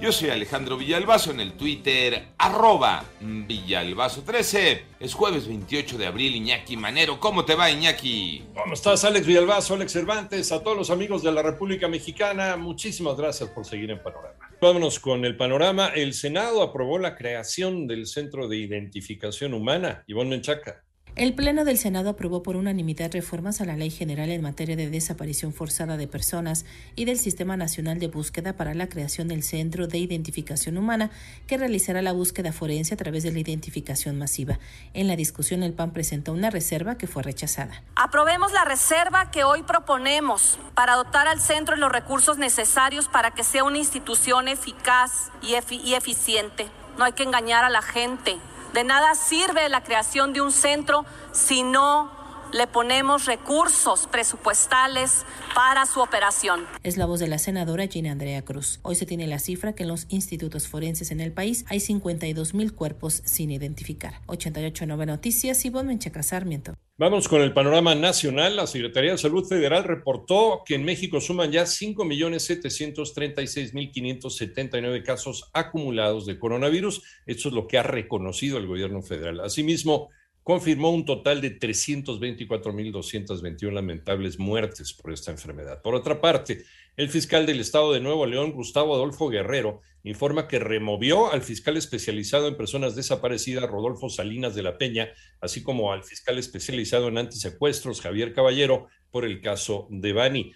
Yo soy Alejandro Villalbazo en el Twitter, arroba Villalbazo13. Es jueves 28 de abril, Iñaki Manero. ¿Cómo te va, Iñaki? ¿Cómo estás, Alex Villalbazo, Alex Cervantes? A todos los amigos de la República Mexicana, muchísimas gracias por seguir en Panorama. Vámonos con el panorama. El Senado aprobó la creación del Centro de Identificación Humana. Ivonne Menchaca. El Pleno del Senado aprobó por unanimidad reformas a la Ley General en materia de desaparición forzada de personas y del Sistema Nacional de Búsqueda para la creación del Centro de Identificación Humana, que realizará la búsqueda forense a través de la identificación masiva. En la discusión, el PAN presentó una reserva que fue rechazada. Aprobemos la reserva que hoy proponemos para dotar al centro los recursos necesarios para que sea una institución eficaz y, y eficiente. No hay que engañar a la gente. De nada sirve la creación de un centro si no le ponemos recursos presupuestales para su operación. Es la voz de la senadora Gina Andrea Cruz. Hoy se tiene la cifra que en los institutos forenses en el país hay 52 mil cuerpos sin identificar. 88.9 Noticias, Ivonne Menchaca Sarmiento. Vamos con el panorama nacional. La Secretaría de Salud Federal reportó que en México suman ya 5.736.579 casos acumulados de coronavirus. Esto es lo que ha reconocido el gobierno federal. Asimismo, confirmó un total de 324.221 lamentables muertes por esta enfermedad. Por otra parte, el fiscal del estado de Nuevo León, Gustavo Adolfo Guerrero, informa que removió al fiscal especializado en personas desaparecidas, Rodolfo Salinas de la Peña, así como al fiscal especializado en antisecuestros, Javier Caballero, por el caso de Bani.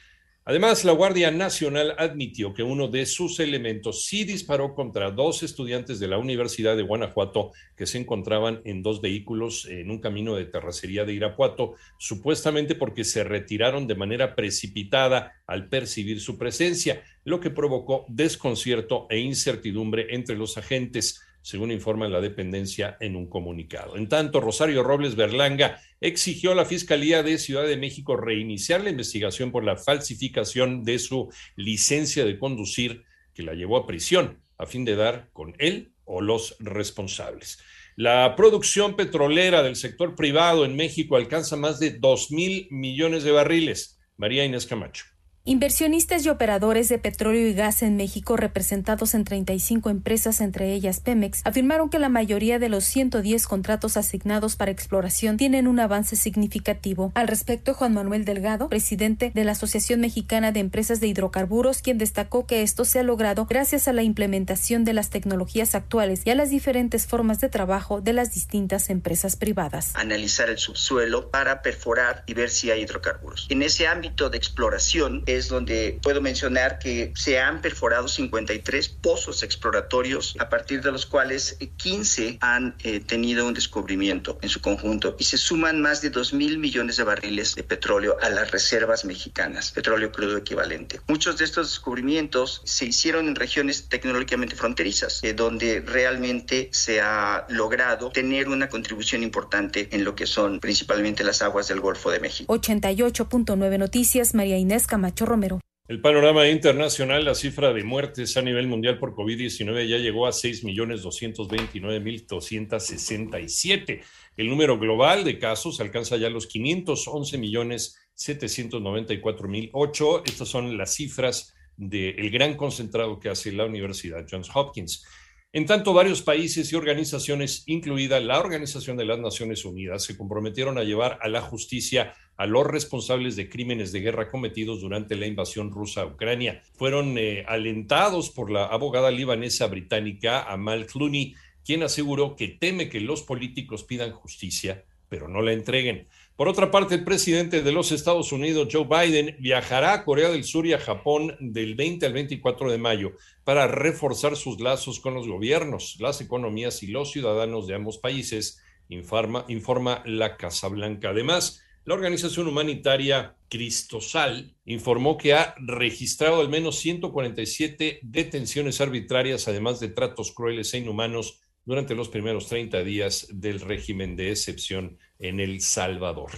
Además, la Guardia Nacional admitió que uno de sus elementos sí disparó contra dos estudiantes de la Universidad de Guanajuato que se encontraban en dos vehículos en un camino de terracería de Irapuato, supuestamente porque se retiraron de manera precipitada al percibir su presencia, lo que provocó desconcierto e incertidumbre entre los agentes según informa la dependencia en un comunicado. En tanto, Rosario Robles Berlanga exigió a la Fiscalía de Ciudad de México reiniciar la investigación por la falsificación de su licencia de conducir que la llevó a prisión a fin de dar con él o los responsables. La producción petrolera del sector privado en México alcanza más de 2 mil millones de barriles. María Inés Camacho. Inversionistas y operadores de petróleo y gas en México, representados en 35 empresas, entre ellas Pemex, afirmaron que la mayoría de los 110 contratos asignados para exploración tienen un avance significativo. Al respecto, Juan Manuel Delgado, presidente de la Asociación Mexicana de Empresas de Hidrocarburos, quien destacó que esto se ha logrado gracias a la implementación de las tecnologías actuales y a las diferentes formas de trabajo de las distintas empresas privadas. Analizar el subsuelo para perforar y ver si hay hidrocarburos. En ese ámbito de exploración, es donde puedo mencionar que se han perforado 53 pozos exploratorios, a partir de los cuales 15 han eh, tenido un descubrimiento en su conjunto y se suman más de 2 mil millones de barriles de petróleo a las reservas mexicanas, petróleo crudo equivalente. Muchos de estos descubrimientos se hicieron en regiones tecnológicamente fronterizas, eh, donde realmente se ha logrado tener una contribución importante en lo que son principalmente las aguas del Golfo de México. 88.9 Noticias, María Inés Camacho Romero. El panorama internacional, la cifra de muertes a nivel mundial por COVID-19 ya llegó a 6.229.267. El número global de casos alcanza ya los 511.794.008. Estas son las cifras del gran concentrado que hace la Universidad Johns Hopkins. En tanto, varios países y organizaciones, incluida la Organización de las Naciones Unidas, se comprometieron a llevar a la justicia a los responsables de crímenes de guerra cometidos durante la invasión rusa a Ucrania. Fueron eh, alentados por la abogada libanesa británica Amal Clooney, quien aseguró que teme que los políticos pidan justicia, pero no la entreguen. Por otra parte, el presidente de los Estados Unidos, Joe Biden, viajará a Corea del Sur y a Japón del 20 al 24 de mayo para reforzar sus lazos con los gobiernos, las economías y los ciudadanos de ambos países, informa, informa la Casa Blanca. Además, La organización humanitaria Cristosal informó que ha registrado al menos 147 detenciones arbitrarias, además de tratos crueles e inhumanos durante los primeros 30 días del régimen de excepción en El Salvador.